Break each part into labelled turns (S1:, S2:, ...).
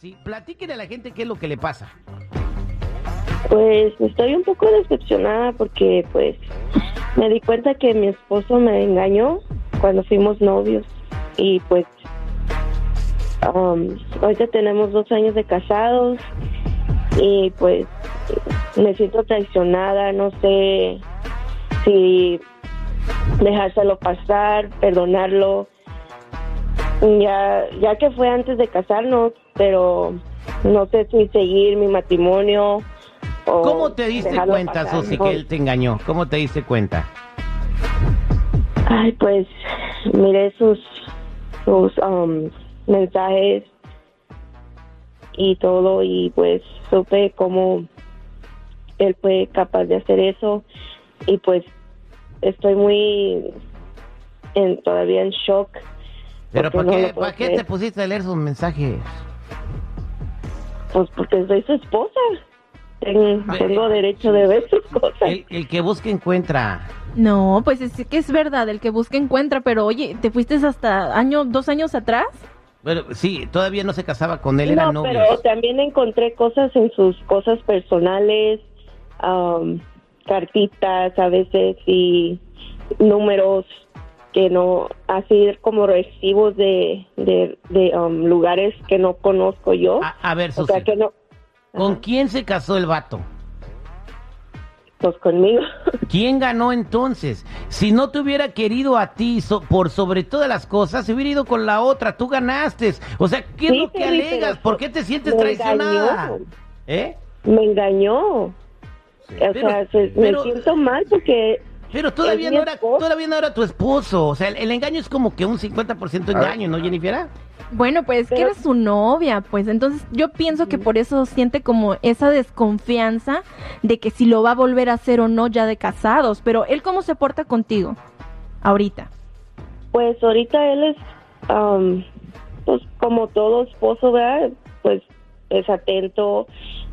S1: Susi, platíquele a la gente qué es lo que le pasa.
S2: Pues estoy un poco decepcionada porque pues me di cuenta que mi esposo me engañó cuando fuimos novios. Y pues um, ahorita tenemos dos años de casados y pues me siento traicionada, no sé si dejárselo pasar, perdonarlo, ya, ya que fue antes de casarnos, pero no sé si seguir mi matrimonio o
S1: ¿Cómo te diste cuenta,
S2: pasar.
S1: Susi, que él te engañó? ¿Cómo te diste cuenta?
S2: Ay, pues miré sus, sus um, mensajes y todo y pues supe cómo él fue capaz de hacer eso y pues estoy muy en, todavía en shock.
S1: Pero ¿para
S2: no
S1: qué, ¿para qué te pusiste a leer sus mensajes?
S2: Pues porque soy su esposa. Ten- tengo derecho de ver sus cosas.
S1: El, el que busca encuentra.
S3: No, pues es que es verdad, el que busca encuentra, pero oye, ¿te fuiste hasta año, dos años atrás?
S1: Bueno, sí, todavía no se casaba con él, eran
S2: no,
S1: novios.
S2: pero también encontré cosas en sus cosas personales, am, cartitas a veces y números que no, así como recibos de, de, de, am, lugares que no conozco yo.
S1: A, a ver,
S2: o
S1: Susi,
S2: sea que no,
S1: ¿con
S2: Ajá.
S1: quién se casó el vato?
S2: pues conmigo.
S1: ¿Quién ganó entonces? Si no te hubiera querido a ti so- por sobre todas las cosas, se hubiera ido con la otra. Tú ganaste. O sea, ¿qué es
S2: Sí,
S1: lo que alegas? ¿Por qué te sientes
S2: me
S1: traicionada?
S2: engañó.
S1: ¿Eh?
S2: Me engañó. O
S1: Pero-
S2: sea, se-
S1: pero-
S2: me siento mal porque
S1: Pero todavía no era, todavía no era tu esposo. O sea, el, el engaño es como que un 50% engaño, ¿no, Jennifer?
S3: Bueno, pues que eres su novia, pues entonces yo pienso que por eso siente como esa desconfianza de que si lo va a volver a hacer o no ya de casados, pero él cómo se porta contigo ahorita.
S2: Pues ahorita él es, am, pues como todo esposo, ¿verdad? Pues es atento.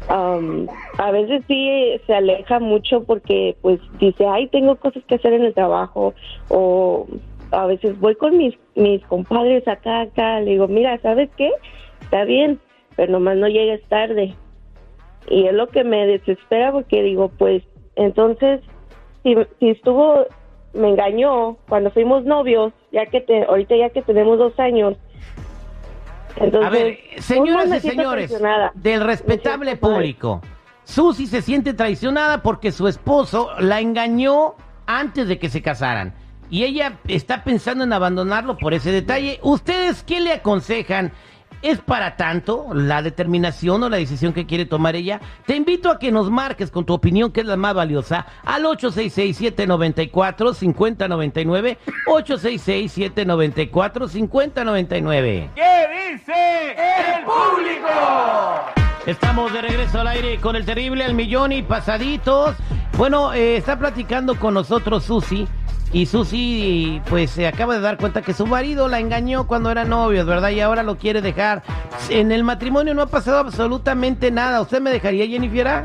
S2: am, a veces sí se aleja mucho porque pues dice, ay, tengo cosas que hacer en el trabajo. O a veces voy con mis, mis compadres acá, acá. Le digo, mira, ¿sabes qué? Está bien, pero nomás no llegues tarde. Y es lo que me desespera porque digo, pues entonces, si, si estuvo me engañó cuando fuimos novios, ya que te, ahorita ya que tenemos dos años. Entonces,
S1: A ver, señoras y señores del respetable público, Susi se siente traicionada porque su esposo la engañó antes de que se casaran. Y ella está pensando en abandonarlo por ese detalle. ¿Ustedes qué le aconsejan? ¿Es para tanto la determinación o la decisión que quiere tomar ella? Te invito a que nos marques con tu opinión, que es la más valiosa, al 866-794-5099, 866-794-5099.
S4: ¿Qué dice el público?
S1: Estamos de regreso al aire con el terrible al millón y pasaditos. Bueno, eh, está platicando con nosotros Susi. Y Susi, pues se acaba de dar cuenta que su marido la engañó cuando eran novios, ¿verdad? Y ahora lo quiere dejar. En el matrimonio no ha pasado absolutamente nada. ¿Usted me dejaría, Jennifer?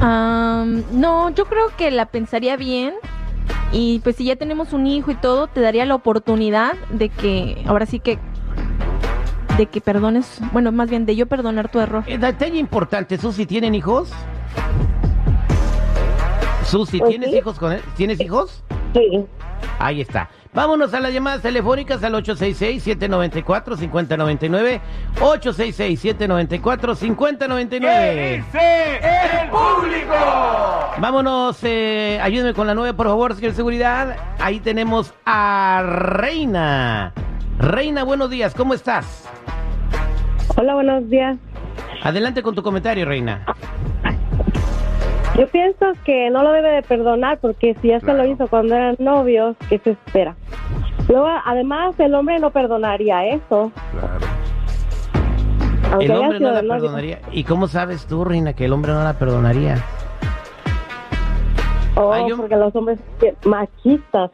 S3: Am, no, yo creo que la pensaría bien y pues si ya tenemos un hijo y todo, te daría la oportunidad de que, ahora sí que, de que perdones, bueno, más bien de yo perdonar tu error.
S1: Eh, detalle importante, Susi, ¿tienen hijos? Susi,
S2: Pues
S1: ¿tienes
S2: sí.
S1: hijos con él? ¿Tienes hijos?
S2: Sí,
S1: Ahí está. Vámonos a las llamadas telefónicas al 866-794-5099. 866-794-5099.
S4: ¿Qué dice el público?
S1: Vámonos, eh, ayúdeme con la nueve, por favor, señor seguridad. Ahí tenemos a Reina. Reina, buenos días, ¿cómo estás?
S2: hola, buenos días.
S1: Adelante con tu comentario, Reina.
S5: Yo pienso que no lo debe de perdonar porque si ya se lo hizo cuando eran novios, ¿qué se espera? Luego, además, el hombre no perdonaría eso. Aunque
S1: El hombre no la perdonaría. ¿Y cómo sabes tú, Reina, que el hombre no la perdonaría?
S5: Oh,
S1: un-
S5: porque los hombres machistas.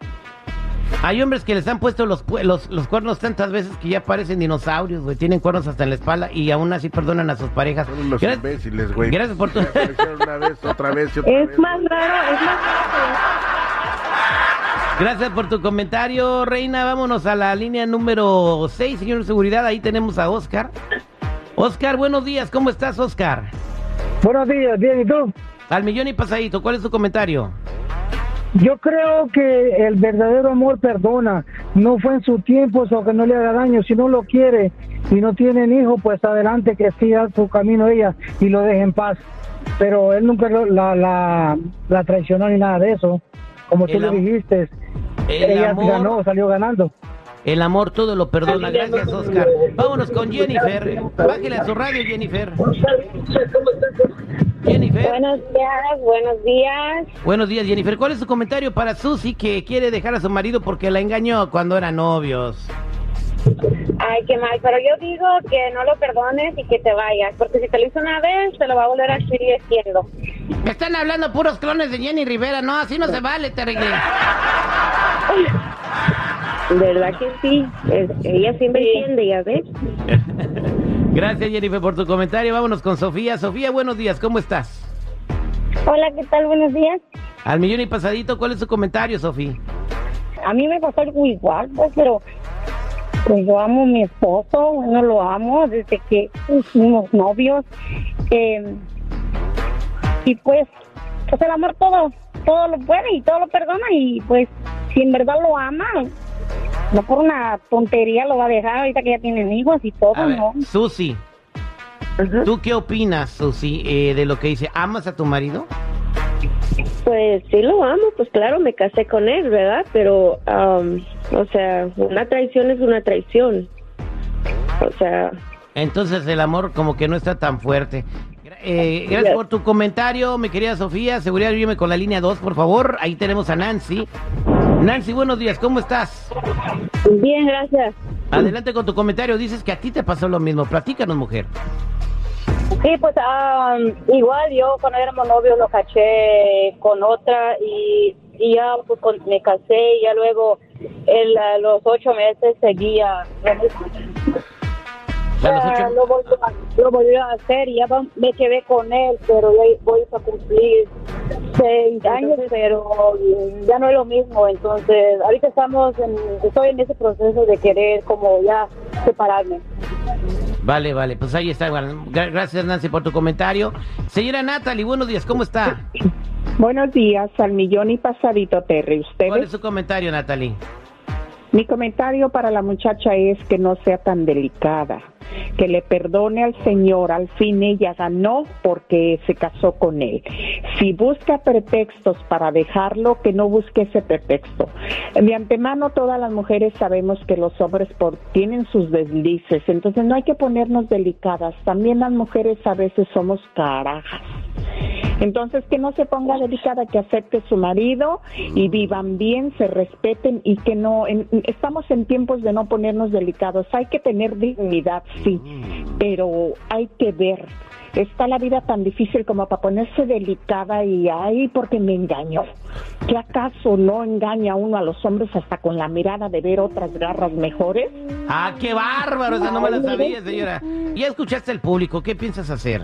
S1: Hay hombres que les han puesto los, los, los cuernos tantas veces que ya parecen dinosaurios, güey. Tienen cuernos hasta en la espalda y aún así perdonan a sus parejas.
S6: Son unos
S1: Gra-
S6: imbéciles, güey.
S1: Gracias por tu...
S6: Ya se lo hicieron una vez, otra vez y otra vez.
S5: Es más raro, es más raro.
S1: Gracias por tu comentario, Reina. Vámonos a la línea número 6, señor de seguridad. Ahí tenemos a Oscar. Oscar, buenos días, ¿cómo estás, Oscar?
S7: Buenos días, bien, ¿y tú?
S1: Al millón y pasadito, ¿cuál es tu comentario?
S7: Yo creo que el verdadero amor perdona. No fue en su tiempo, o que no le haga daño. Si no lo quiere y no tienen hijo, pues adelante que siga su camino ella y lo deje en paz. Pero él nunca lo- la, la, la traicionó ni nada de eso. Como tú le dijiste,
S1: El
S7: ella
S1: amor,
S7: ganó, salió ganando.
S1: el amor todo lo perdona. Gracias, Oscar. Vámonos con Jennifer. Bájale a su radio, Jennifer. Jennifer.
S2: Buenos días, buenos días.
S1: Buenos días, Jennifer. ¿Cuál es tu comentario para Susi que quiere dejar a su marido porque la engañó cuando eran novios?
S2: Ay, qué mal, pero yo digo que no lo perdones y que te vayas, porque si te lo hizo una vez, te lo va a volver a seguir haciendo.
S1: Me están hablando puros clones de Jenny Rivera. No, así no se vale, te arreglé.
S2: ¿Verdad que sí? Es- ella siempre entiende, ya ves.
S1: Gracias, Jennifer, por tu comentario. Vámonos con Sofía. Sofía, buenos días. ¿Cómo estás?
S5: Hola, ¿qué tal? Buenos días.
S1: Al millón y pasadito, ¿cuál es tu comentario, Sofía?
S5: A mí me pasó algo igual, pues, pero pues yo amo a mi esposo, bueno, lo amo desde que fuimos novios. eh, y pues, pues el amor todo, todo lo puede y todo lo perdona y pues si en verdad lo ama, no por una tontería lo va a dejar ahorita que ya tienen hijos y todo,
S1: A ver,
S5: ¿no?
S1: Susi, ¿tú qué opinas, Susi, eh, de lo que dice? ¿Amas a tu marido?
S2: Pues sí lo amo, pues claro, me casé con él, ¿verdad? Pero, am, o sea, una traición es una traición. O sea,
S1: Entonces el amor como que no está tan fuerte. Eh, gracias por tu comentario, mi querida Sofía. Seguridad, ayúdame con la línea 2, por favor. Ahí tenemos a Nancy. Nancy, buenos días, ¿cómo estás?
S2: bien, gracias.
S1: Adelante con tu comentario. Dices que a ti te pasó lo mismo. Platícanos, mujer.
S5: Sí, pues ah, igual yo cuando éramos novios lo caché con otra y, y ya pues con- me casé y ya luego él a los ocho meses seguía.
S1: A los
S5: Ah, lo, volvió a, lo volvió a hacer y ya me quedé con él, pero ya voy a cumplir seis años, pero ya no es lo mismo. Entonces, ahorita estamos en, estoy en ese proceso de querer como ya separarme.
S1: Vale, vale, pues ahí está. Gracias, Nancy, por tu comentario. Señora Natalie, buenos días, ¿cómo está?
S8: Buenos días, al millón y pasadito, Terry.
S1: ¿Cuál es
S8: Ustedes,
S1: su comentario, Natalie?
S8: Mi comentario para la muchacha es que no sea tan delicada, que le perdone al Señor. Al fin ella ganó porque se casó con él. Si busca pretextos para dejarlo, que no busque ese pretexto. De antemano, todas las mujeres sabemos que los hombres por, tienen sus deslices, entonces no hay que ponernos delicadas. También las mujeres a veces somos carajas. Entonces, que no se ponga delicada, que acepte su marido y vivan bien, se respeten y que no. en- estamos en tiempos de no ponernos delicados. Hay que tener dignidad, sí, pero hay que ver. Está la vida tan difícil como para ponerse delicada y ay, porque me engañó. ¿Qué acaso no engaña uno a los hombres hasta con la mirada de ver otras garras mejores?
S1: Ah, qué bárbaro, esa no me la sabía, señora. Ya escuchaste al público, ¿qué piensas hacer?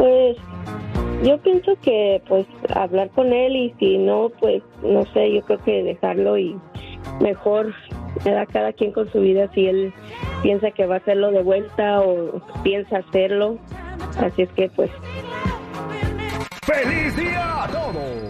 S2: Pues yo pienso que pues hablar con él y si no, pues no sé, yo creo que dejarlo y mejor da cada quien con su vida si él piensa que va a hacerlo de vuelta o piensa hacerlo. Así es que pues
S4: ¡Feliz día a todos!